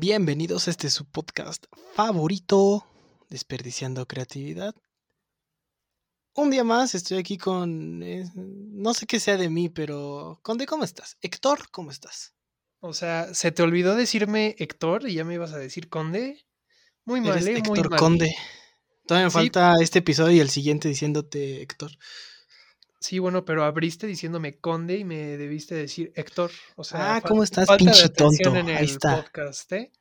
Bienvenidos a este su podcast favorito, Desperdiciando Creatividad. Un día más estoy aquí con, eh, no sé qué sea de mí, pero Conde, ¿cómo estás? Héctor, ¿cómo estás? O sea, ¿se te olvidó decirme Héctor y ya me ibas a decir Conde? Muy mal, Eres ¿eh? Muy Héctor mal. Conde. Todavía me Sí. falta este episodio y el siguiente diciéndote Héctor. Sí, bueno, pero abriste diciéndome Conde y me debiste decir Héctor. O sea, Ah, ¿cómo estás, pinche tonto? en Ahí el está. podcast, ¿eh?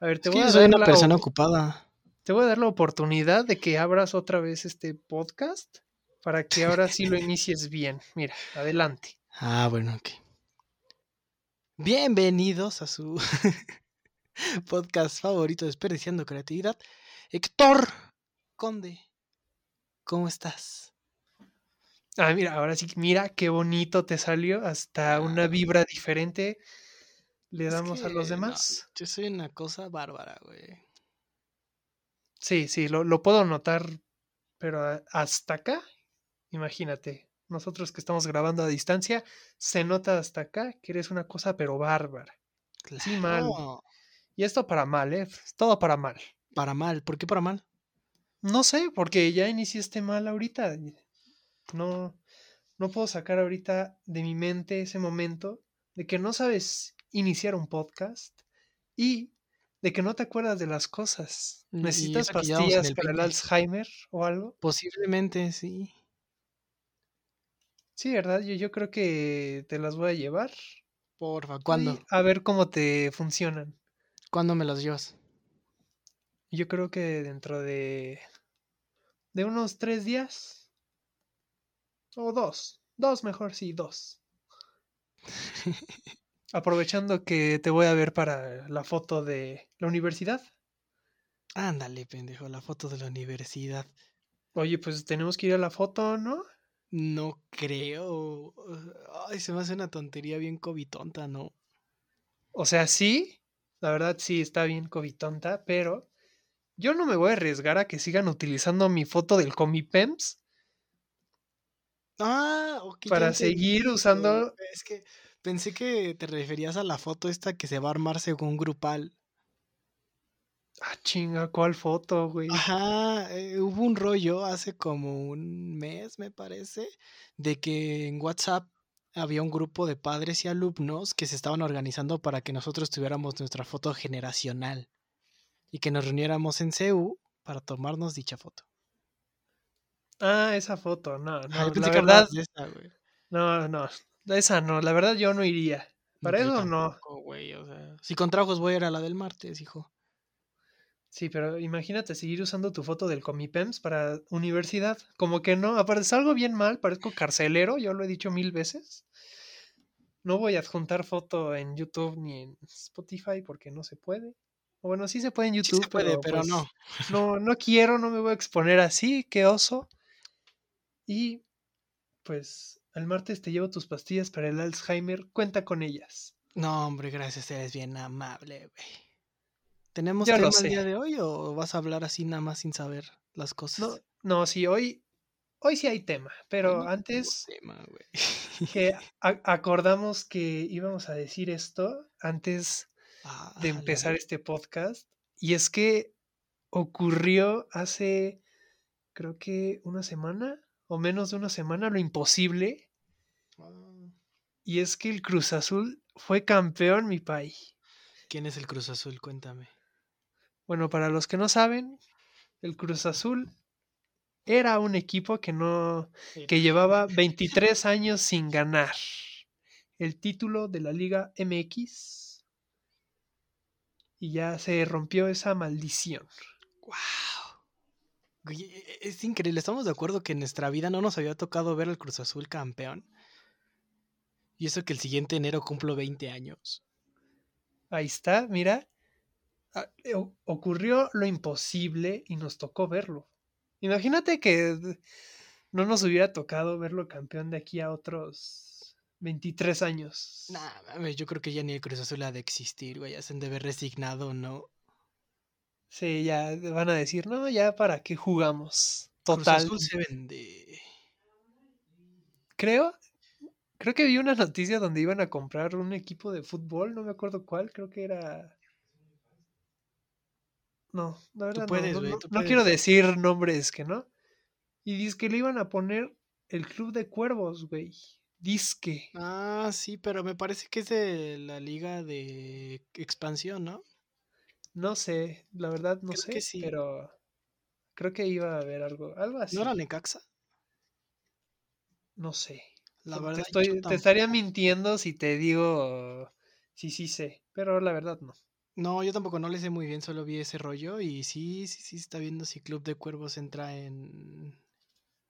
A ver, te Es voy que yo a soy dar una la persona ocupada. Te voy a dar la oportunidad de que abras otra vez este podcast para que ahora sí lo inicies bien. Mira, adelante. Ah, bueno, ok. Bienvenidos a su podcast favorito, Desperdiciando Creatividad. Héctor Conde, ¿cómo estás? Ah, mira, ahora sí, mira qué bonito te salió. Hasta una vibra diferente le Es damos a los no, demás. yo soy una cosa bárbara, güey. Sí, sí, lo, lo puedo notar, pero hasta acá, imagínate, nosotros que estamos grabando a distancia, se nota hasta acá que eres una cosa pero bárbara. Sí, mal. Claro. Y esto para mal, ¿eh? Todo para mal. Para mal, ¿por qué para mal? No sé, porque ya iniciaste mal ahorita. No, no puedo sacar ahorita de mi mente ese momento de que no sabes iniciar un podcast y de que no te acuerdas de las cosas. ¿Necesitas pastillas el para el 20. Alzheimer o algo? Posiblemente sí. Sí, ¿verdad? Yo, yo creo que te las voy a llevar. Porfa, ¿cuándo? A ver cómo te funcionan. ¿Cuándo me las llevas? Yo creo que dentro de, de unos tres días. O dos. Dos mejor, sí, dos. Aprovechando que te voy a ver para la foto de la universidad. Ándale, pendejo, la foto de la universidad. Oye, pues tenemos que ir a la foto, ¿no? No creo. Ay, se me hace una tontería bien covitonta, ¿no? O sea, sí, la verdad sí está bien covitonta, pero yo no me voy a arriesgar a que sigan utilizando mi foto del Comipems Ah, ok. ya para seguir usando. Es que pensé que te referías a la foto esta que se va a armar según grupal. Ah, chinga, ¿cuál foto, güey? Ajá, eh, hubo un rollo hace como un mes, me parece, de que en WhatsApp había un grupo de padres y alumnos que se estaban organizando para que nosotros tuviéramos nuestra foto generacional y que nos reuniéramos en CEU para tomarnos dicha foto. Ah, esa foto, no, Ah, no, pensé la verdad, esa, no, no, esa no, la verdad yo no iría. Para eso no. o sea, si con trabajos voy a ir a la del martes, hijo. Sí, pero imagínate seguir usando tu foto del Comipems para universidad. Como que no, aparte salgo bien mal, parezco carcelero, yo lo he dicho mil veces. No voy a adjuntar foto en YouTube ni en Spotify porque no se puede. O bueno, sí se puede en Sí YouTube, se puede, pero pues, no. no. No quiero, no me voy a exponer así, qué oso. Y pues el martes te llevo tus pastillas para el Alzheimer, cuenta con ellas. No, hombre, gracias, eres bien amable, güey. ¿Tenemos Ya tema lo el día de hoy o vas a hablar así nada más sin saber las cosas? No, no, sí, hoy, hoy sí hay tema, pero no antes tema, güey. que acordamos que íbamos a decir esto antes Ah, de la empezar este podcast, y es que ocurrió hace, creo que una semana o menos de una semana, lo imposible, Ah, y es que el Cruz Azul fue campeón, mi país. ¿Quién es el Cruz Azul? Cuéntame. Bueno, para los que no saben, el Cruz Azul era un equipo que no que llevaba 23 años sin ganar el título de la Liga MX y ya se rompió esa maldición. ¡Wow! E- e- es increíble. Estamos de acuerdo que en nuestra vida no nos había tocado ver al Cruz Azul campeón. Y eso que el siguiente enero cumplo 20 años. Ahí está, mira. Ah, Ocurrió lo imposible y nos tocó verlo. Imagínate que no nos hubiera tocado verlo campeón de aquí a otros 23 años. Nah, mames, yo creo que ya ni el Cruz Azul ha de existir, güey. Ya se han de haber resignado, ¿no? Sí, ya van a decir, no, ya para qué jugamos. Cruz Total. Azul se vende. Creo, creo que vi una noticia donde iban a comprar un equipo de fútbol, no me acuerdo cuál, creo que era No, la verdad puedes, no. No, quiero decir nombres que no. Y dice que le iban a poner el Club de Cuervos, güey. Disque. Ah, sí, pero me parece que es de la liga de expansión, ¿no? No sé, la verdad no Creo sé, que sí. pero creo que iba a haber algo, algo así. ¿No era Necaxa? No sé. La Te- verdad, te, estoy- te estaría mintiendo si te digo sí, sí sé, pero la verdad no. No, yo tampoco no le sé muy bien, solo vi ese rollo y sí, sí, sí está viendo si Club de Cuervos entra en,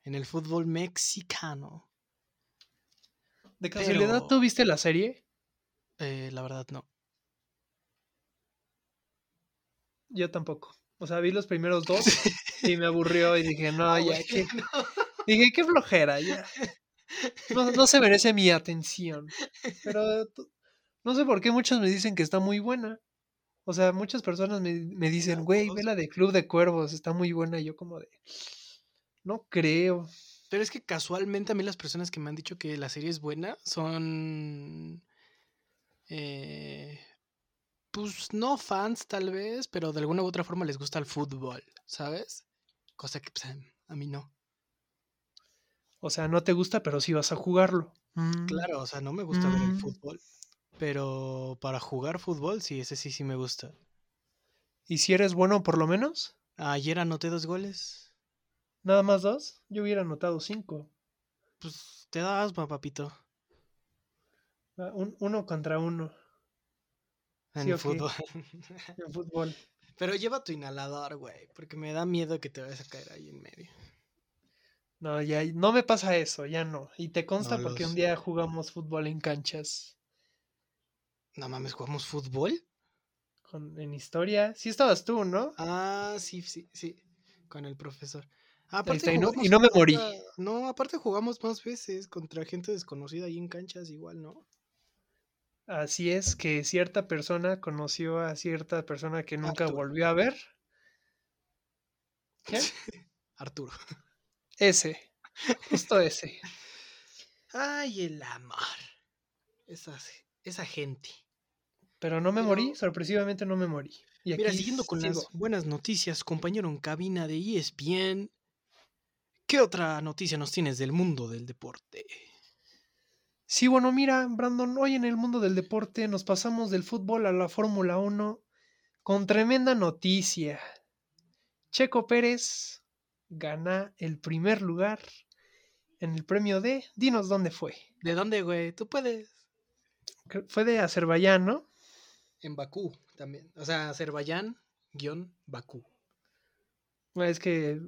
en el fútbol mexicano. ¿De casualidad Pero- tú viste la serie? Eh, la verdad no. Yo tampoco. O sea, vi los primeros dos y me aburrió y dije, no, Ah, ya, güey, qué, no. dije, qué flojera, ya. No, no se merece mi atención. Pero no sé por qué muchos me dicen que está muy buena. O sea, muchas personas me, me dicen, güey, ve todos. la de Club de Cuervos, está muy buena. Y yo como de, no creo. Pero es que casualmente a mí las personas que me han dicho que la serie es buena son... eh, pues no fans tal vez, pero de alguna u otra forma les gusta el fútbol, ¿sabes? Cosa que pues, a- mí no. O sea, no te gusta, pero sí vas a jugarlo. Mm, Claro, o sea, no me gusta ver el Mm. fútbol. Pero para jugar fútbol, sí, ese sí, sí me gusta. ¿Y si eres bueno por lo menos? Ayer anoté dos goles. ¿Nada más dos? Yo hubiera anotado cinco. Pues te da asma, papito, Ah, un- uno contra uno en Sí, el ok. fútbol. en fútbol. Pero lleva tu inhalador, güey, porque me da miedo que te vayas a caer ahí en medio. No, ya no me pasa eso, ya no. Y te consta No porque un día jugamos fútbol en canchas No mames, ¿jugamos fútbol? con, en historia. Sí estabas tú, ¿no? Ah, sí, sí, sí, con el profesor. Ahí Aparte está, y no, y no me morí. contra- No, aparte jugamos más veces contra gente desconocida ahí en canchas igual, ¿no? Así es que cierta persona conoció a cierta persona que nunca Arturo. volvió a ver. ¿Qué? Arturo. Ese. Justo ese. Ay, el amor. Esa, esa gente. Pero no me Pero- morí, sorpresivamente no me morí. Y Mira, siguiendo con sigo. las buenas noticias, compañero en cabina de ESPN, ¿qué otra noticia nos tienes del mundo del deporte? Sí, bueno, mira, Brandon, hoy en el mundo del deporte nos pasamos del fútbol a la Fórmula 1 con tremenda noticia. Checo Pérez gana el primer lugar en el premio de, dinos dónde fue. ¿De dónde, güey? Tú puedes. Fue de Azerbaiyán, ¿no? En Bakú también. O sea, Azerbaiyán, guion Bakú. Es que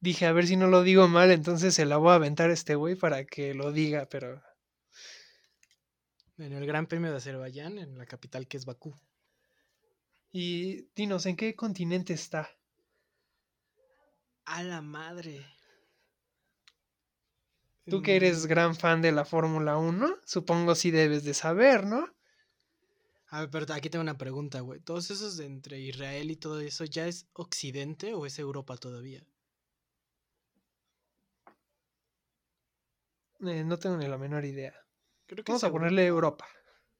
dije, a ver si no lo digo mal, entonces se la voy a aventar a este güey para que lo diga, pero En el Gran Premio de Azerbaiyán, en la capital que es Bakú. Y dinos, ¿en qué continente está? A la madre. Tú que eres Mm, gran fan de la Fórmula 1, supongo sí debes de saber, ¿no? A ver, pero aquí tengo una pregunta, güey. ¿Todos esos de entre Israel y todo eso ya es Occidente o es Europa todavía? Eh, no tengo ni la menor idea. Creo que Vamos a ponerle Europa.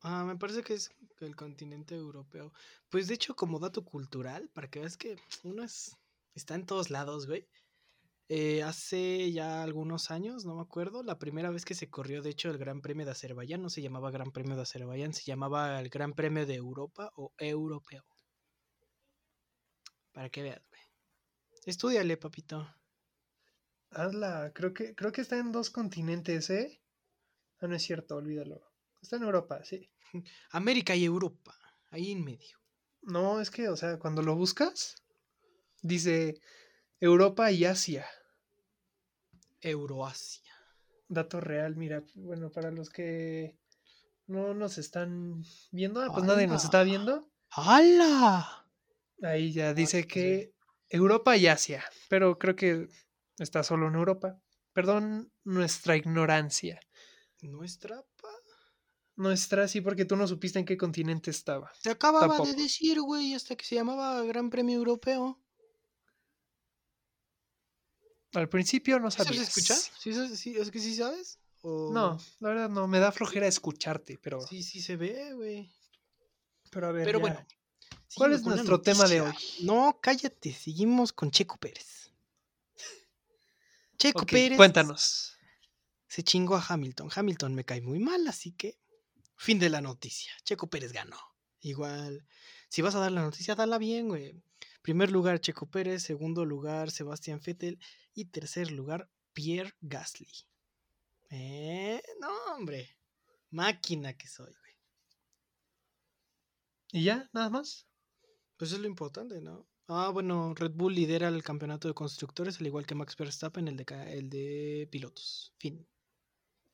Ah, me parece que es el continente europeo. Pues de hecho, como dato cultural, para que veas que uno es, está en todos lados, güey. eh, hace ya algunos años, no me acuerdo, la primera vez que se corrió, de hecho, el Gran Premio de Azerbaiyán no se llamaba Gran Premio de Azerbaiyán, se llamaba el Gran Premio de Europa o Europeo. Para que veas, güey. Estúdiale, papito. Hazla, creo que, creo que está en dos continentes, ¿eh? Ah, no es cierto, olvídalo. Está en Europa, sí. América y Europa, ahí en medio. No, es que, o sea, cuando lo buscas, dice Europa y Asia. Euroasia. Dato real, mira, bueno, para los que no nos están viendo, ah, pues nadie nos está viendo. ¡Hala! Ahí ya dice pues, que Europa y Asia, pero creo que está solo en Europa. Perdón nuestra ignorancia. Nuestra pa- Nuestra, sí, porque tú no supiste en qué continente estaba. Se acababa Tampoco. de decir, güey, hasta que se llamaba Gran Premio Europeo. Al principio no ¿Eso sabías. se escucha? ¿Sí, ¿Es que sí sabes? ¿O- No, la verdad no, me da flojera escucharte, pero, Sí, sí se ve, güey. pero a ver. Pero ya. bueno, ¿Cuál es nuestro tema de hoy? No, cállate, seguimos con Checo Pérez. Checo Pérez cuéntanos. Se chingó a Hamilton. Hamilton me cae muy mal, así que fin de la noticia. Checo Pérez ganó. Igual, si vas a dar la noticia, dala bien, güey. Primer lugar, Checo Pérez. Segundo lugar, Sebastián Vettel. Y tercer lugar, Pierre Gasly. Eh, no, hombre. Máquina que soy, güey. ¿Y ya? ¿Nada más? Pues es lo importante, ¿no? Ah, bueno, Red Bull lidera el campeonato de constructores, al igual que Max Verstappen, el de, el de pilotos. Fin.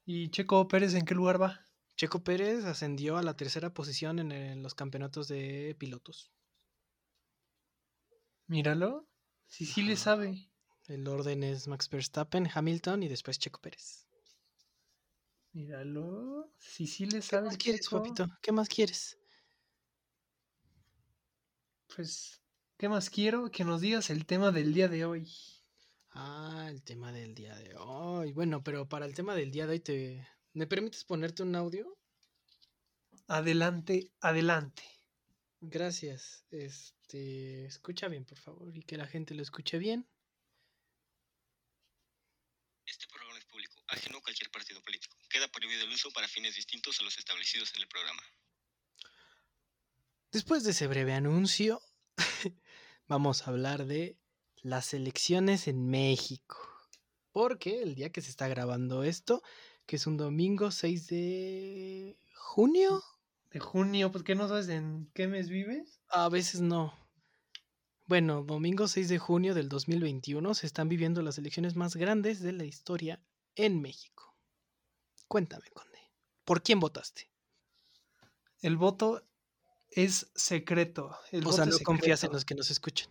¿Y Checo Pérez en qué lugar va? Checo Pérez ascendió a la tercera posición en, el- los campeonatos de pilotos. Míralo. Sí, sí le sabe. El orden es Max Verstappen, Hamilton y después Checo Pérez. Míralo. Sí, sí le ¿Qué sabe. más el quieres, papito? ¿Qué más quieres? Pues, ¿qué más quiero? Que nos digas el tema del día de hoy. Ah, el tema del día de hoy. Bueno, pero para el tema del día de hoy, te... ¿me permites ponerte un audio? Adelante, adelante. Gracias. Este, escucha bien, por favor, y que la gente lo escuche bien. Este programa es público, ajeno a cualquier partido político. Queda prohibido el uso para fines distintos a los establecidos en el programa. Después de ese breve anuncio, vamos a hablar de las elecciones en México. Porque el día que se está grabando esto, que es un domingo 6 de junio, De junio, pues que no sabes en qué mes vives. a veces no. Bueno, domingo 6 de junio del 2021 se están viviendo las elecciones más grandes de la historia en México. Cuéntame, Conde, ¿por quién votaste? El voto es secreto. El O sea, voto no es confías en los que nos escuchan.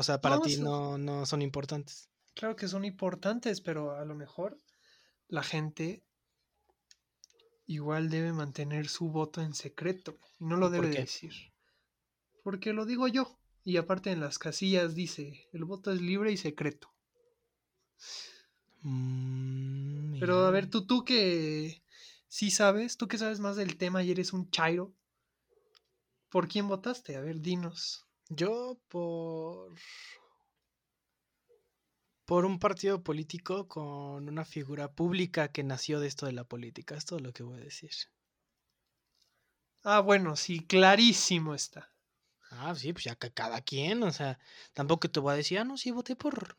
O sea, para No, ti no, no son importantes. Claro que son importantes, pero a lo mejor la gente igual debe mantener su voto en secreto y no lo ¿Por debe decir. Porque lo digo yo. Y aparte en las casillas dice, el voto es libre y secreto. Mm, Pero a ver, tú, tú que sí sabes, tú que sabes más del tema y eres un chairo, ¿por quién votaste? A ver, dinos. Yo por... Por un partido político con una figura pública que nació de esto de la política. Es todo lo que voy a decir. Ah, bueno, sí, clarísimo está. Ah, sí, pues ya que cada quien, o sea, tampoco te voy a decir, ah, no, sí, voté por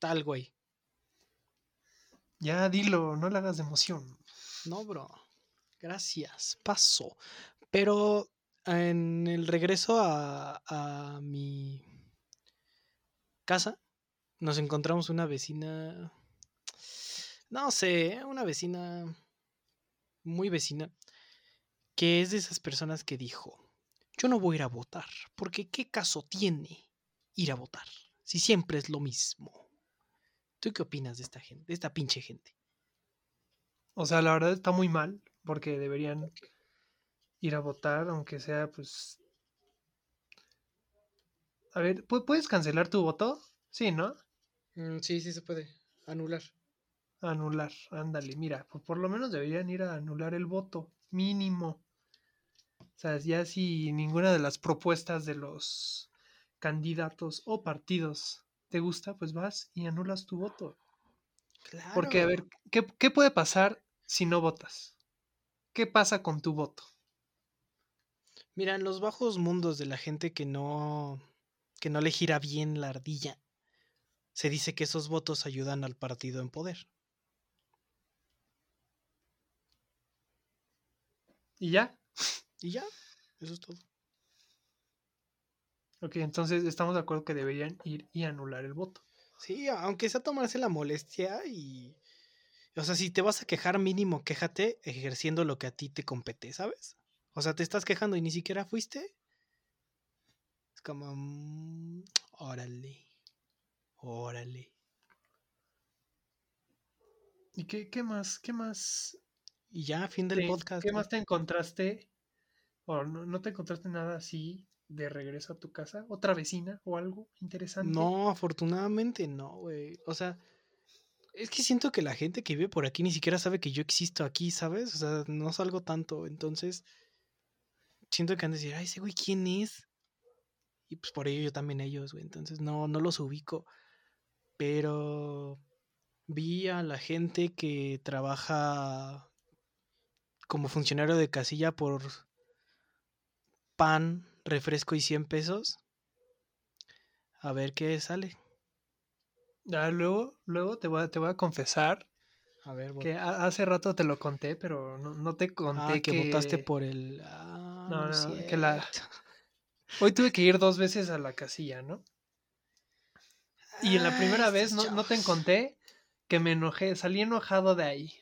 tal güey. Ya dilo, no le hagas de emoción. No, bro. Gracias. Paso. Pero en el regreso a, a mi casa, nos encontramos una vecina. No sé, una vecina. Muy vecina. Que es de esas personas que dijo: Yo no voy a ir a votar. Porque ¿qué caso tiene ir a votar? Si siempre es lo mismo. ¿Tú qué opinas de esta gente? De esta pinche gente. O sea, la verdad está muy mal, porque deberían ir a votar, aunque sea, pues... A ver, ¿pu- ¿puedes cancelar tu voto? Sí, ¿no? Mm, sí, sí se puede. Anular. Anular, ándale, mira, pues por lo menos deberían ir a anular el voto, mínimo. O sea, ya si ninguna de las propuestas de los candidatos o partidos te gusta, pues vas y anulas tu voto. Claro. Porque, a ver, ¿qué, qué puede pasar si no votas? ¿Qué pasa con tu voto? Mira, en los bajos mundos de la gente que no que no le gira bien la ardilla, se dice que esos votos ayudan al partido en poder. ¿Y ya? Y ya, eso es todo. Ok, entonces estamos de acuerdo que deberían ir y anular el voto. Sí, aunque sea tomarse la molestia y o sea, si te vas a quejar mínimo, quéjate ejerciendo lo que a ti te compete, ¿sabes? O sea, te estás quejando y ni siquiera fuiste. Es como mm, órale. Órale. ¿Y qué, qué más? ¿Qué más? Y ya, fin del te- podcast. ¿Qué ¿no? más te encontraste? ¿O no, no te encontraste nada así de regreso a tu casa? ¿Otra vecina o algo interesante? No, afortunadamente no, güey. O sea, es que siento que la gente que vive por aquí ni siquiera sabe que yo existo aquí, ¿sabes? O sea, no salgo tanto. Entonces, siento que han de decir, ay, ese güey, ¿quién es? Y pues por ello yo también ellos, güey. Entonces no, no los ubico. Pero vi a la gente que trabaja como funcionario de casilla por pan, refresco y 100 pesos. A ver qué sale. Ah, luego, luego te voy a, te voy a confesar A ver, que ha- hace rato te lo conté, pero no, no te conté ah, que, votaste por el. Ah, No, no, que la-. Hoy tuve que ir dos veces a la casilla, ¿no? Y en la Ah, primera vez no, no te conté que me enojé, salí enojado de ahí.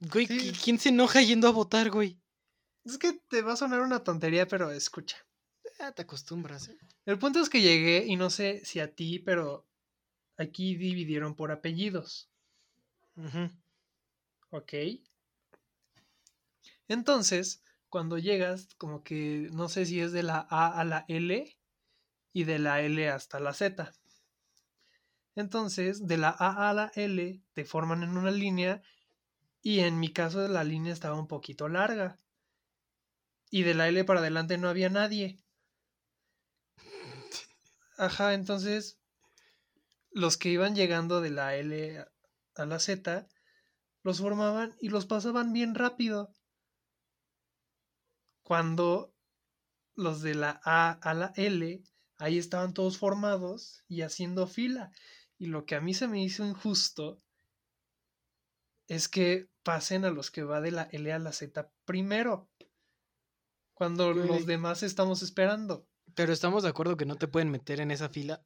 Güey, Sí. ¿qui- ¿quién se enoja yendo a votar, güey? Es que te va a sonar una tontería, pero escucha. Ya te acostumbras, ¿eh? El punto es que llegué y no sé si a ti, pero aquí dividieron por apellidos, Ujú. ¿ok? Entonces, cuando llegas, como que no sé si es de la A a la L y de la L hasta la Z. Entonces, de la A a la L te forman en una línea y en mi caso la línea estaba un poquito larga. Y de la L para adelante no había nadie. Ajá, entonces los que iban llegando de la L a la Z los formaban y los pasaban bien rápido. Cuando los de la A a la L, ahí estaban todos formados y haciendo fila. Y lo que a mí se me hizo injusto es que pasen a los que va de la L a la Z primero. Cuando los demás estamos esperando. Pero estamos de acuerdo que no te pueden meter en esa fila.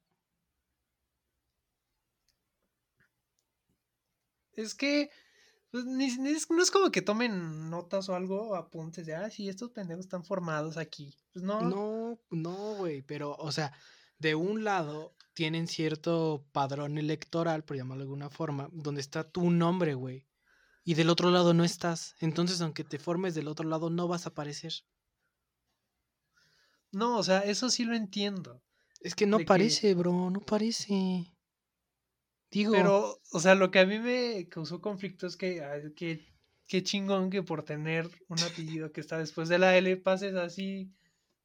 Es que pues, ni- ni es- no es como que tomen notas o algo, apuntes de, ah, sí, estos pendejos están formados aquí. Pues no, No, no, güey, pero, o sea, de un lado tienen cierto padrón electoral, por llamarlo de alguna forma, donde está tu nombre, güey. Y del otro lado no estás. Entonces, aunque te formes del otro lado, no vas a aparecer. no, o sea, eso sí lo entiendo. Es que no De que- parece, bro, no parece. Digo, Pero, o sea, lo que a mí me causó conflicto es que, que, qué chingón que por tener un apellido que está después de la L pases así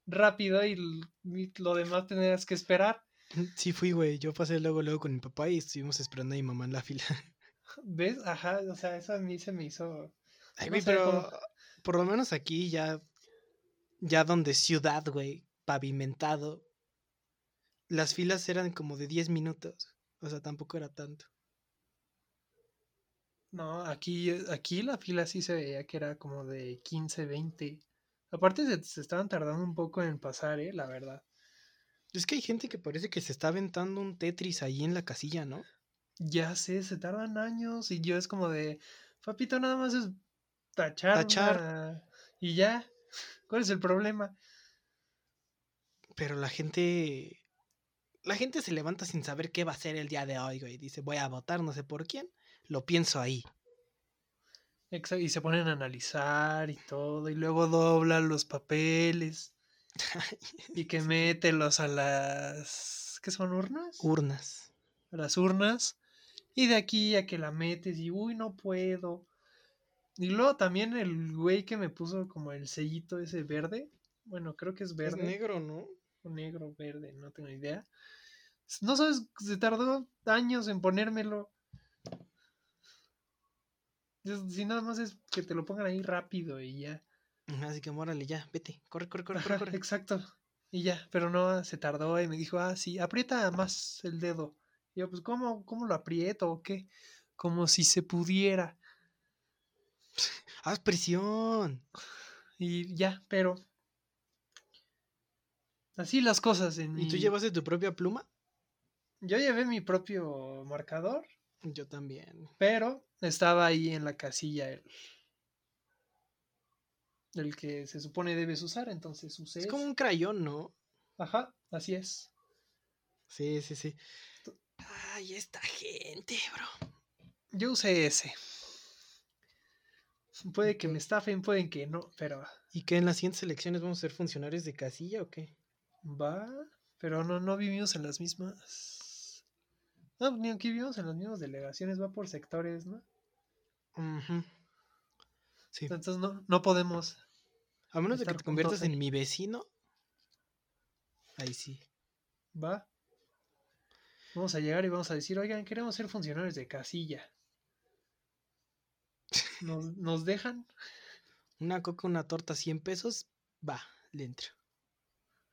rápido y lo demás tendrás que esperar. sí fui, güey. Yo pasé luego, luego con mi papá y estuvimos esperando a mi mamá en la fila. ¿Ves? Ajá, o sea, eso a mí se me hizo... Ay, güey, pero cómo- por lo menos aquí ya, ya donde ciudad, güey, pavimentado, las filas eran como de 10 minutos. O sea, tampoco era tanto. No, aquí, aquí la fila sí se veía que era como de 15, 20. Aparte se, se estaban tardando un poco en pasar, eh, la verdad. Es que hay gente que parece que se está aventando un Tetris ahí en la casilla, ¿no? Ya sé, se tardan años y yo es como de, papito, nada más es tachar. Tachar. una- Y ya, ¿cuál es el problema? Pero la gente. La gente se levanta sin saber qué va a hacer el día de hoy, güey. Dice, voy a votar, no sé por quién. Lo pienso ahí. Y se ponen a analizar y todo, y luego doblan los papeles y que mételos a las... ¿Qué son urnas? Urnas. a las urnas y de aquí a que la metes y uy no puedo y luego también el güey que me puso como el sellito ese verde bueno creo que es verde negro, ¿no? Negro verde no tengo idea no sabes se tardó años en ponérmelo si nada más es que te lo pongan ahí rápido y ya Así que mórale, ya, vete. Corre, corre, corre, Ajá, corre. corre. exacto y ya pero no se tardó y me dijo ah sí aprieta más el dedo y yo pues cómo cómo lo aprieto o qué como si se pudiera Haz presión. Y ya, pero. Así las cosas en ¿Y tú mi- llevaste tu propia pluma? Yo llevé mi propio marcador, Yo también. pero estaba ahí en la casilla el. El que se supone debes usar, entonces usé. Es como un crayón, ¿no? Ajá, así es. Sí, sí, sí. Ay, esta gente, bro. Yo usé ese. Puede que me estafen, pueden que no, pero ¿Y qué en las siguientes elecciones vamos a ser funcionarios de casilla o qué? Va. Pero no, no vivimos en las mismas. No, ni aquí vivimos en las mismas delegaciones, va por sectores, ¿no? Sí. Entonces no, no podemos. A menos de que te conviertas en mi vecino, Ahí sí. ¿Va? Vamos a llegar y vamos a decir, oigan, queremos ser funcionarios de casilla. ¿Nos, ¿nos dejan? Una coca, una torta, 100 pesos, va, le entro.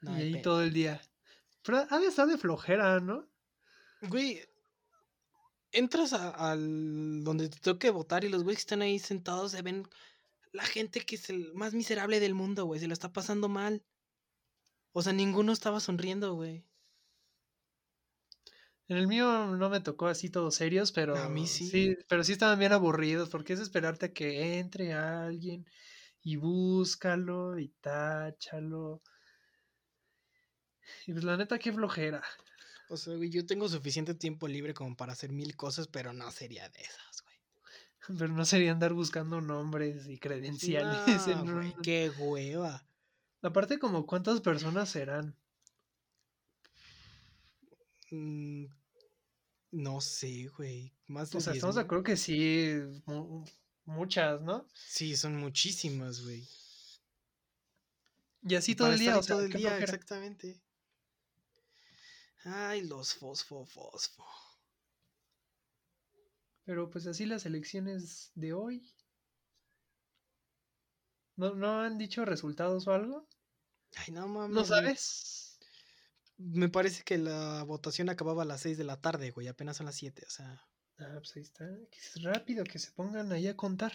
No y ahí pedo. todo el día. Pero ha de estar de flojera, ¿no? Güey, entras al donde te toque votar y los güeyes que están ahí sentados se ven la gente que es el más miserable del mundo, güey, se lo está pasando mal. O sea, ninguno estaba sonriendo, güey. En el mío no me tocó así todos serios, pero A mí sí. pero sí estaban bien aburridos, porque es esperarte a que entre alguien y búscalo y táchalo. Y pues la neta, qué flojera. O sea, güey, yo tengo suficiente tiempo libre como para hacer mil cosas, pero no sería de esas, güey. Pero no sería andar buscando nombres y credenciales. No, en güey, qué hueva. Aparte, como cuántas personas serán. Mm, no sé, güey. Más de O sea, 10 estamos de acuerdo que sí, mu- muchas, ¿no? Sí, son muchísimas, güey. Y así todo el día, o sea, todo el día, flojera. exactamente. Ay, los fosfo, fosfo. Pero pues así las elecciones de hoy. ¿No, no han dicho resultados o algo? Ay, no mames. ¿No sabes? Me parece que la votación acababa a las 6 de la tarde, güey. Apenas son las 7, o sea. Ah, pues ahí está. Que es rápido, que se pongan ahí a contar.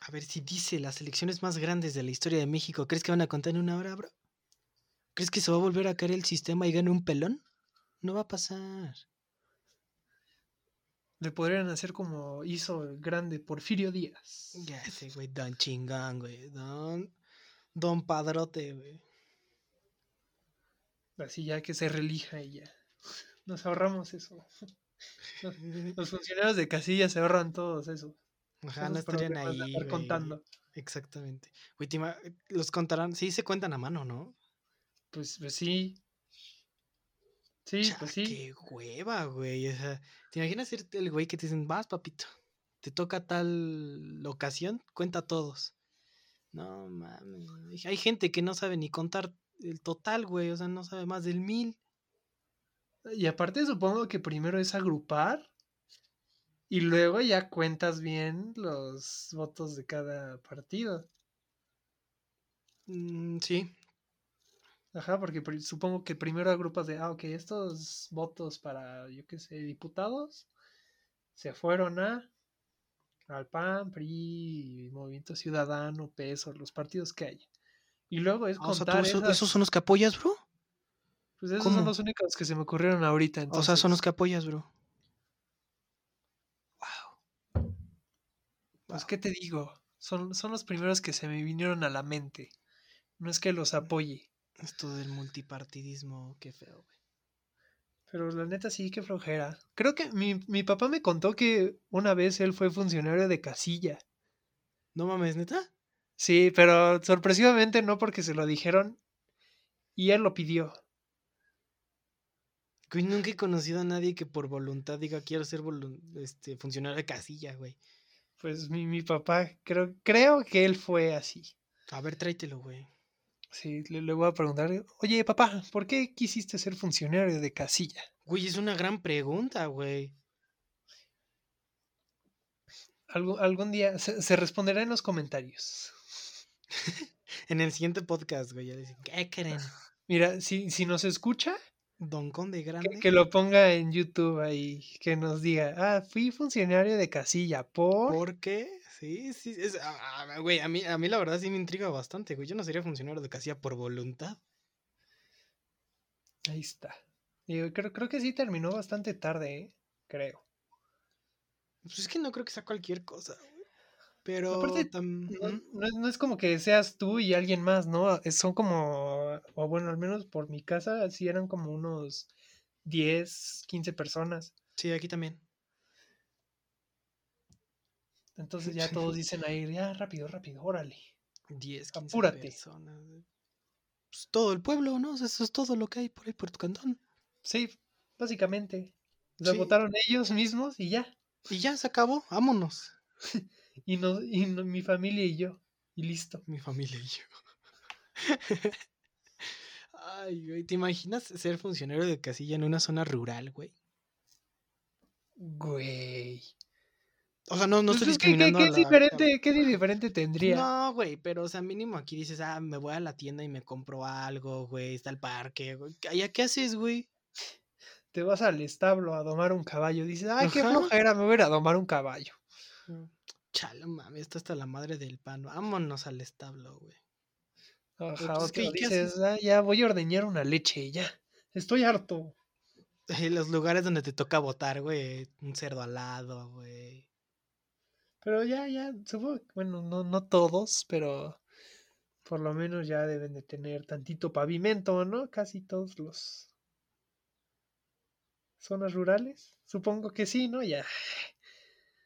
A ver si dice las elecciones más grandes de la historia de México. ¿Crees que van a contar en una hora, bro? ¿Crees que se va a volver a caer el sistema y gane un pelón? No va a pasar. Le podrían hacer como hizo el grande Porfirio Díaz. Ya ese güey, don chingón, güey. Don. Don Padrote, güey. Así ya que se relija y ya. Nos ahorramos eso. Los, los funcionarios de casilla se ahorran todos eso. Ajá, no estarían ahí. güey. contando. Exactamente. Güey, los contarán. Sí, se cuentan a mano, ¿no? Pues, pues sí. Sí, pues sí. Qué hueva, güey. O sea, ¿te imaginas ser el güey que te dicen, vas, papito? Te toca tal ocasión, cuenta todos. No mames. Hay gente que no sabe ni contar el total, güey. O sea, no sabe más del mil. Y aparte supongo que primero es agrupar y luego ya cuentas bien los votos de cada partido. Mm, sí. Ajá, porque supongo que primero agrupas de, ah, ok, estos votos para, yo qué sé, diputados se fueron a al PAN, PRI, Movimiento Ciudadano, PESO, los partidos que hay. Y luego es Ah, o sea, ¿tú contar esas- esos son los que apoyas, bro. pues esos ¿cómo? son los únicos que se me ocurrieron ahorita. O sea, son los entonces, que apoyas, bro. Wow. Pues, ¿qué te digo? Son, son los primeros que se me vinieron a la mente. No es que los apoye. Esto del multipartidismo, qué feo, güey. Pero la neta sí, que flojera. Creo que mi, mi papá me contó que una vez él fue funcionario de casilla. No mames, neta. Sí, pero sorpresivamente no porque se lo dijeron y él lo pidió. Güey, nunca he conocido a nadie que por voluntad diga quiero ser este, funcionario de casilla, güey. Pues mi, mi papá, creo, creo que él fue así. A ver, tráetelo, güey. Sí, le, le voy a preguntar, oye papá, ¿por qué quisiste ser funcionario de casilla? Güey, es una gran pregunta, güey. Algo, algún día se, se responderá en los comentarios. En el siguiente podcast, güey, ya dicen, ¿qué creen? Mira, si, si nos escucha, Don Conde que, Grande. que lo ponga en YouTube ahí, que nos diga, ah, fui funcionario de casilla por... ¿Por qué? Sí, sí. es- ah, güey, a mí, a mí la verdad sí me intriga bastante, güey. Yo no sería funcionario de casilla por voluntad. Ahí está. Digo, creo, creo que sí terminó bastante tarde, ¿eh? Creo. Pues es que no creo que sea cualquier cosa, güey. Pero Aparte, tam- No, no es- no es como que seas tú y alguien más, ¿no? Son como, o bueno, al menos por mi casa, sí eran como unos 10, 15 personas. Sí, aquí también. Entonces ya todos dicen ahí, ya rápido, rápido, órale. 10, 15 Apúrate. personas. güey. Pues todo el pueblo, ¿no? Eso es todo lo que hay por ahí por tu cantón. Sí, básicamente. O sea, Sí. votaron ellos mismos y ya. Y ya se acabó, vámonos. Y, no, y no- mi familia y yo. Y listo. Mi familia y yo. Ay, güey, ¿te imaginas ser funcionario de casilla en una zona rural, güey? Güey. O sea, no, no Pues estoy es que, ¿qué, discriminando qué a la- diferente, ¿Qué diferente tendría? No, güey, pero o sea, mínimo aquí dices, ah, me voy a la tienda y me compro algo, güey, está el parque, güey. ¿Allá qué haces, güey? Te vas al establo a domar un caballo. Dices, ay, qué Ajá. flojera, me voy a ir a domar un caballo. Chale, mami, está hasta la madre del pan. Vámonos al establo, güey. Ajá, pues, o ¿qué- que qué dices, "Ah, ya voy a ordeñar una leche, ya. Estoy harto. Los lugares donde te toca votar, güey, un cerdo alado, güey. Pero ya, ya, supongo, que, bueno, no, no todos, pero por lo menos ya deben de tener tantito pavimento, ¿no? Casi todos los zonas rurales. Supongo que sí, ¿no? Ya.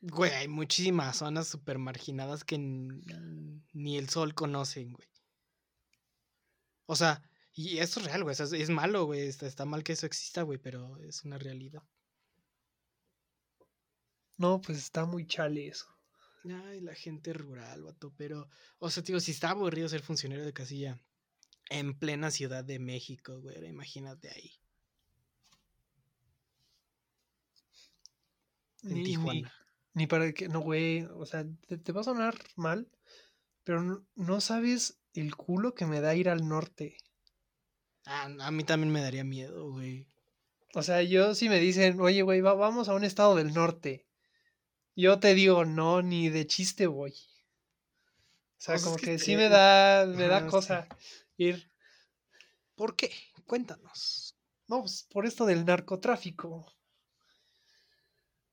Güey, hay muchísimas zonas súper marginadas que ni el sol conocen, güey. O sea, y esto es real, güey. o sea, es, es malo, güey. Está, está mal que eso exista, güey, pero es una realidad. No, pues está muy chale eso. Ay, la gente rural, vato. Pero, o sea, digo, si está aburrido ser funcionario de casilla en plena Ciudad de México, güey. Imagínate ahí. En Ni- ni- Tijuana. Ni para que, no, güey, o sea, te, te va a sonar mal, pero no, no sabes el culo que me da ir al norte. Ah, a mí también me daría miedo, güey. O sea, yo si me dicen, oye, güey, va- vamos a un estado del norte, yo te digo, no, ni de chiste voy. O sea, como que te- sí me da, me da sí. cosa ir. ¿Por qué? Cuéntanos. No, pues por esto del narcotráfico.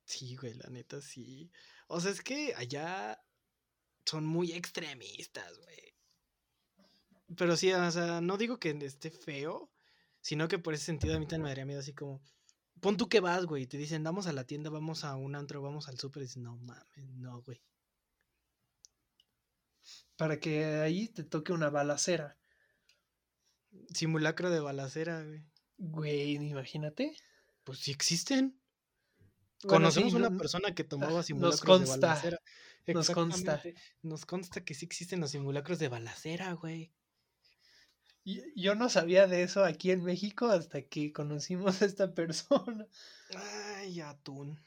Sí, güey, la neta sí. O sea, es que allá son muy extremistas, güey. Pero sí, o sea, no digo que esté feo, sino que por ese sentido a mí también me daría miedo así como, pon tú que vas, güey, y te dicen, vamos a la tienda, vamos a un antro, vamos al súper, y dices, no mames, no, güey. Para que ahí te toque una balacera. Simulacro de balacera, güey. Güey, imagínate. Pues sí existen. Bueno, sí, Conocemos una no- persona que tomaba nos simulacros consta, de balacera. nos consta. Nos consta que sí existen los simulacros de balacera, güey. Yo no sabía de eso aquí en México hasta que conocimos a esta persona. Ay, atún.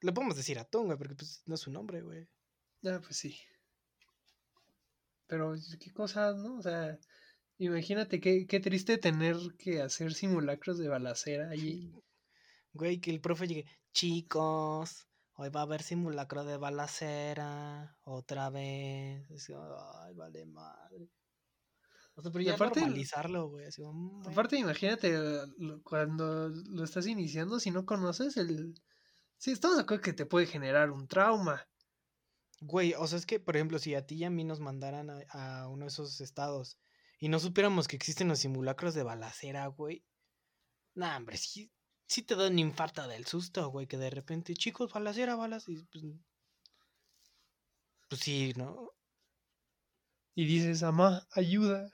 Le podemos decir atún, güey, porque pues no es su nombre, güey. Ah, pues sí. Pero qué cosas, ¿no? O sea, imagínate qué, qué triste tener que hacer simulacros de balacera allí. Güey, que el profe llegue, chicos, hoy va a haber simulacro de balacera, otra vez. Ay, vale madre. O sea, pero Y ya aparte- normalizarlo, güey. así, mm. Aparte, imagínate eh, cuando lo estás iniciando, si no conoces el... Sí, estamos de acuerdo que te puede generar un trauma. Güey, o sea, es que, por ejemplo, si a ti y a mí nos mandaran a, a uno de esos estados y no supiéramos que existen los simulacros de balacera, güey. Nah, hombre, sí, sí te da un infarto del susto, güey, que de repente, chicos, balacera, balas, y pues. Pues sí, ¿no? Y dices, mamá, ayuda.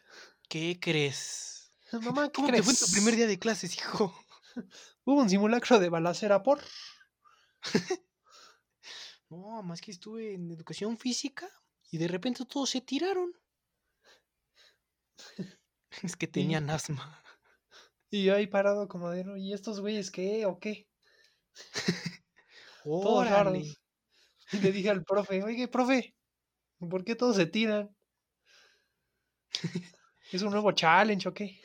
¿Qué crees? Mamá, ¿qué ¿Cómo crees? que fue tu primer día de clases, hijo? Hubo un simulacro de balacera por... No, más que estuve en educación física y de repente todos se tiraron. Es que tenían asma. Y yo ahí parado como de, "No, ¿y estos güeyes qué o qué? Todos raros. Y le dije al profe, oye, profe, ¿por qué todos se tiran? ¿Es un nuevo challenge o qué?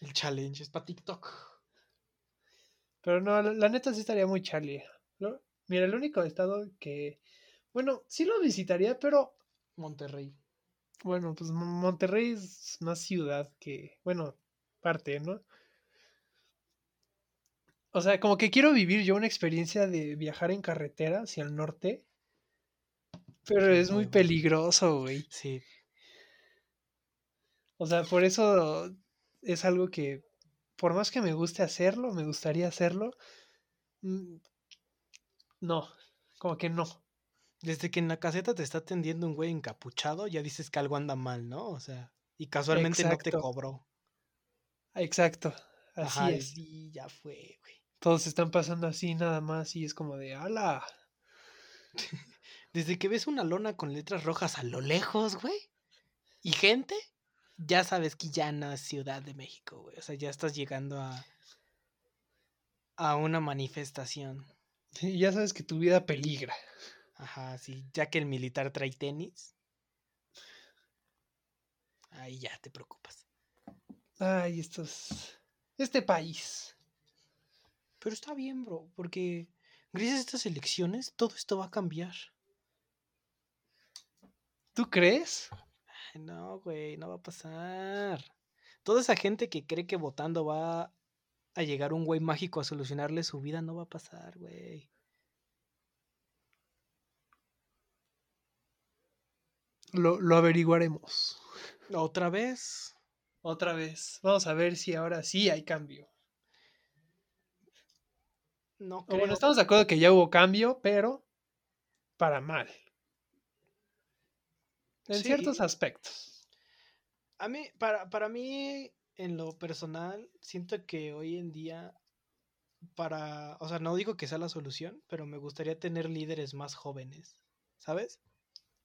El challenge es para TikTok. Pero no, la, neta sí estaría muy charlie. Lo- mira, el único estado que, bueno, sí lo visitaría, pero Monterrey. bueno, pues Mon- Monterrey es más ciudad que, bueno, parte, ¿no? O sea, como que quiero vivir yo una experiencia de viajar en carretera hacia el norte, pero es muy peligroso, güey. Sí. O sea, por eso es algo que, por más que me guste hacerlo, me gustaría hacerlo. mm, No, como que no. Desde que en la caseta te está atendiendo un güey encapuchado, ya dices que algo anda mal, ¿no? O sea, y casualmente no te cobró. Exacto, así Ajá, es. Sí, ya fue, güey. Todos están pasando así nada más y es como de, ala. Desde que ves una lona con letras rojas a lo lejos, güey. Y gente, ya sabes que ya no es Ciudad de México, güey. O sea, ya estás llegando a, a una manifestación. Sí, ya sabes que tu vida peligra. Ajá, sí. Ya que el militar trae tenis. Ahí ya te preocupas. Ay, estos. Este país. Pero está bien, bro, porque gracias a estas elecciones todo esto va a cambiar. ¿Tú crees? Ay, No, güey, no va a pasar. Toda esa gente que cree que votando va a llegar un güey mágico a solucionarle su vida, no va a pasar, güey. Lo, lo averiguaremos. Otra vez. Otra vez. Vamos a ver si ahora sí hay cambio. No O creo. bueno, estamos de acuerdo que ya hubo cambio, pero para mal. En Sí. ciertos aspectos. A mí, para, para mí, en lo personal, siento que hoy en día, para, o sea, no digo que sea la solución, pero me gustaría tener líderes más jóvenes, ¿sabes?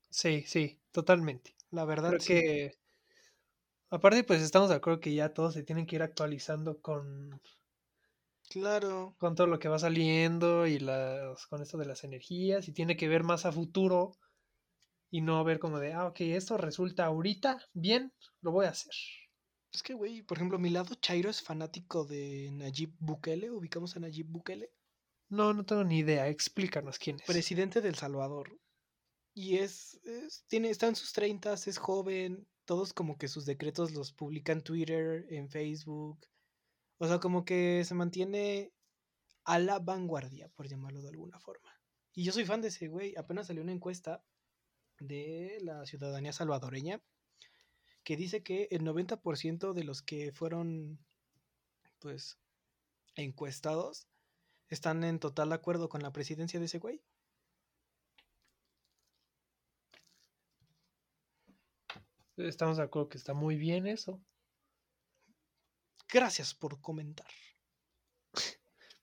Sí, sí, totalmente. La verdad, Creo sí. que. Aparte, pues estamos de acuerdo que ya todos se tienen que ir actualizando con, Claro. con todo lo que va saliendo y las, con esto de las energías y tiene que ver más a futuro y no ver como de, ah, ok, esto resulta ahorita bien, lo voy a hacer. Es que, güey, por ejemplo, mi lado Chairo es fanático de Nayib Bukele. ¿Ubicamos a Nayib Bukele? No, no tengo ni idea, explícanos quién es. Presidente del Salvador. Y es, es- tiene, está en sus treintas, es joven. Todos como que sus decretos los publica en Twitter, en Facebook. O sea, como que se mantiene a la vanguardia, por llamarlo de alguna forma. Y yo soy fan de ese güey. Apenas salió una encuesta de la ciudadanía salvadoreña que dice que el 90% de los que fueron, pues, encuestados están en total acuerdo con la presidencia de ese güey. Estamos de acuerdo que está muy bien eso. Gracias por comentar.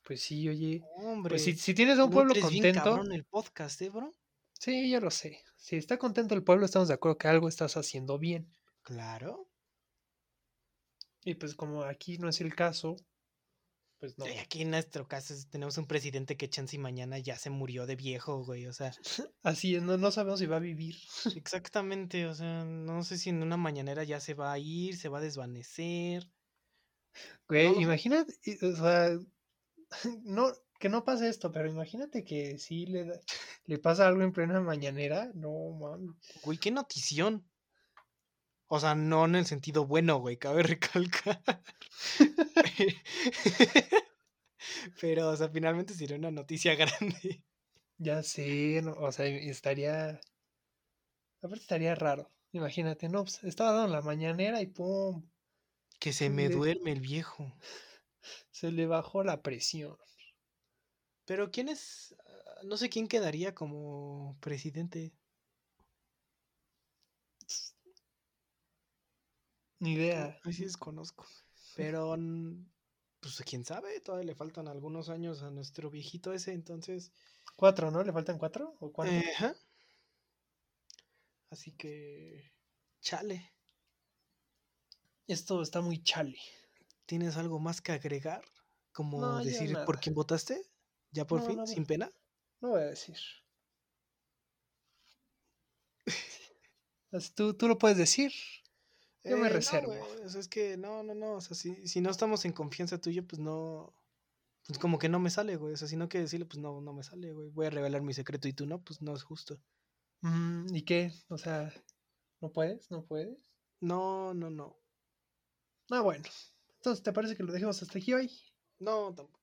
Pues sí, oye. Hombre, Pues si, si tienes a un pueblo bien contento, cabrón el podcast, ¿eh, bro? Sí, yo lo sé. Si está contento el pueblo, estamos de acuerdo que algo estás haciendo bien. Claro. Y pues como aquí no es el caso, pues no. Aquí en nuestro caso tenemos un presidente que chance y mañana ya se murió de viejo, güey. O sea, Así es, no, no sabemos si va a vivir. exactamente. O sea, no sé si en una mañanera ya se va a ir, se va a desvanecer. Güey, No imagínate, o sea, no, que no pase esto, pero imagínate que si le, da- le pasa algo en plena mañanera, no mames. Güey, qué notición. O sea, no en el sentido bueno, güey, cabe recalcar. Pero, o sea, finalmente sería una noticia grande. Ya sé, no, o sea, estaría, aparte estaría raro. Imagínate, no, pues, estaba dando la mañanera y pum, Que se me Le- duerme el viejo. se le bajó la presión. Pero ¿quién es? Ah, No sé quién quedaría como presidente. Ni idea. Ahí sí desconozco. Pero, pues quién sabe, todavía le faltan algunos años a nuestro viejito ese, entonces. Cuatro, ¿no? ¿Le faltan cuatro? ¿O cuánto? eh, ajá. Así que. Chale. Esto está muy chale. ¿Tienes algo más que agregar? Como No, decir por quién votaste? ¿Ya por No, fin? no, ¿Sin pena? No voy a decir. Tú, tú lo puedes decir. Yo me Eh, reservo. o sea, es que no, no, no. O sea, si, si no estamos en confianza tuya, pues no. Pues como que no me sale, güey. O sea, si no que decirle, pues no, no me sale, güey. Voy a revelar mi secreto y tú no, pues no es justo. Mm, ¿Y qué? O sea, ¿no puedes? ¿No puedes? No, no, no. Ah, bueno. Entonces, ¿te parece que lo dejemos hasta aquí hoy? No, tampoco.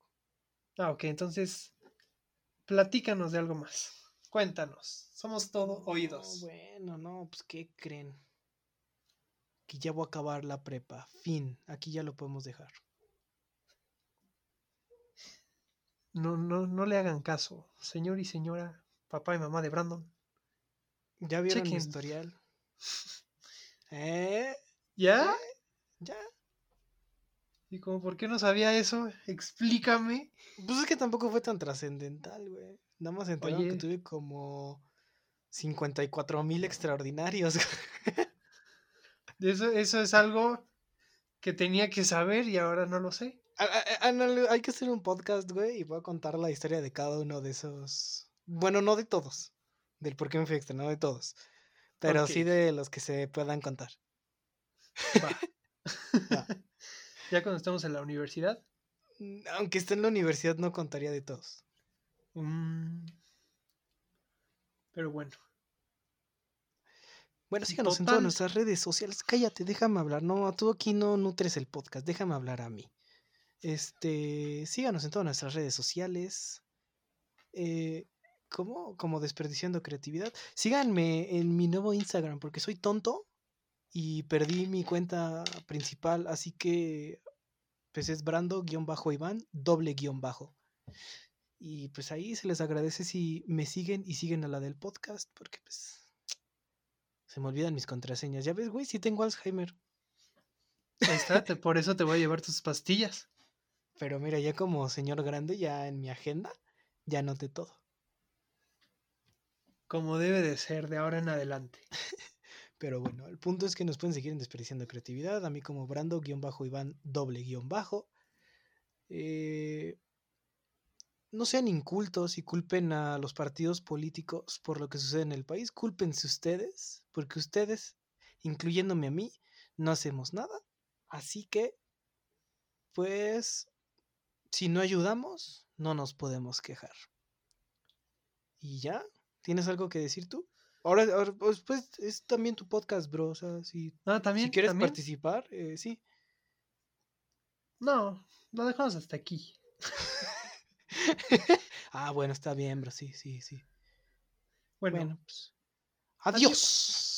Ah, ok. Entonces, platícanos de algo más. Cuéntanos. Somos todo No, oídos. bueno, no, pues ¿qué creen? Que ya voy a acabar la prepa. Fin. Aquí ya lo podemos dejar. No, no, no le hagan caso. Señor y señora, papá y mamá de Brandon. ¿Ya vieron mi Chequen. historial? ¿Eh? ¿Ya? ¿Ya? ¿Y como por qué no sabía eso? Explícame. Pues es que tampoco fue tan trascendental, güey. Nada más enteraron que Oye. tuve como 54 mil extraordinarios. Eso, eso es algo que tenía que saber y ahora no lo sé. Hay que hacer un podcast, güey, y voy a contar la historia de cada uno de esos. Bueno, no de todos. Del por qué me fui extra, no de todos. Pero sí de los que se puedan contar. Va. ya cuando estamos en la universidad. Mm, aunque esté en la universidad, no contaría de todos. Mm. Pero bueno. Bueno, síganos en todas nuestras redes sociales. Cállate, déjame hablar. No, tú aquí no nutres el podcast, déjame hablar a mí. Este, síganos en todas nuestras redes sociales. Eh, ¿Cómo? Como desperdiciando creatividad. Síganme en mi nuevo Instagram porque soy tonto y perdí mi cuenta principal, así que pues es Brando-Iván, doble guion bajo. Y pues ahí se les agradece si me siguen y siguen a la del podcast, porque pues se me olvidan mis contraseñas. Ya ves, güey, si tengo Alzheimer. Ahí está, por eso te voy a llevar tus pastillas. Pero mira, ya como señor grande, ya en mi agenda, ya noté todo. Como debe de ser de ahora en adelante. Pero bueno, el punto es que nos pueden seguir Desperdiciando Creatividad, a mí como Brando-Iván doble guion bajo. Eh, no sean incultos y culpen a los partidos políticos por lo que sucede en el país. Cúlpense ustedes, porque ustedes, incluyéndome a mí, no hacemos nada. Así que, pues, si no ayudamos, no nos podemos quejar. ¿Y ya? ¿Tienes algo que decir tú? Ahora, pues, pues, es también tu podcast, bro. O sea, si, ah, ¿también, si quieres participar, eh, sí. No, lo dejamos hasta aquí. ah, bueno, está bien, bro. Sí, sí, sí. Bueno, pues. Adiós.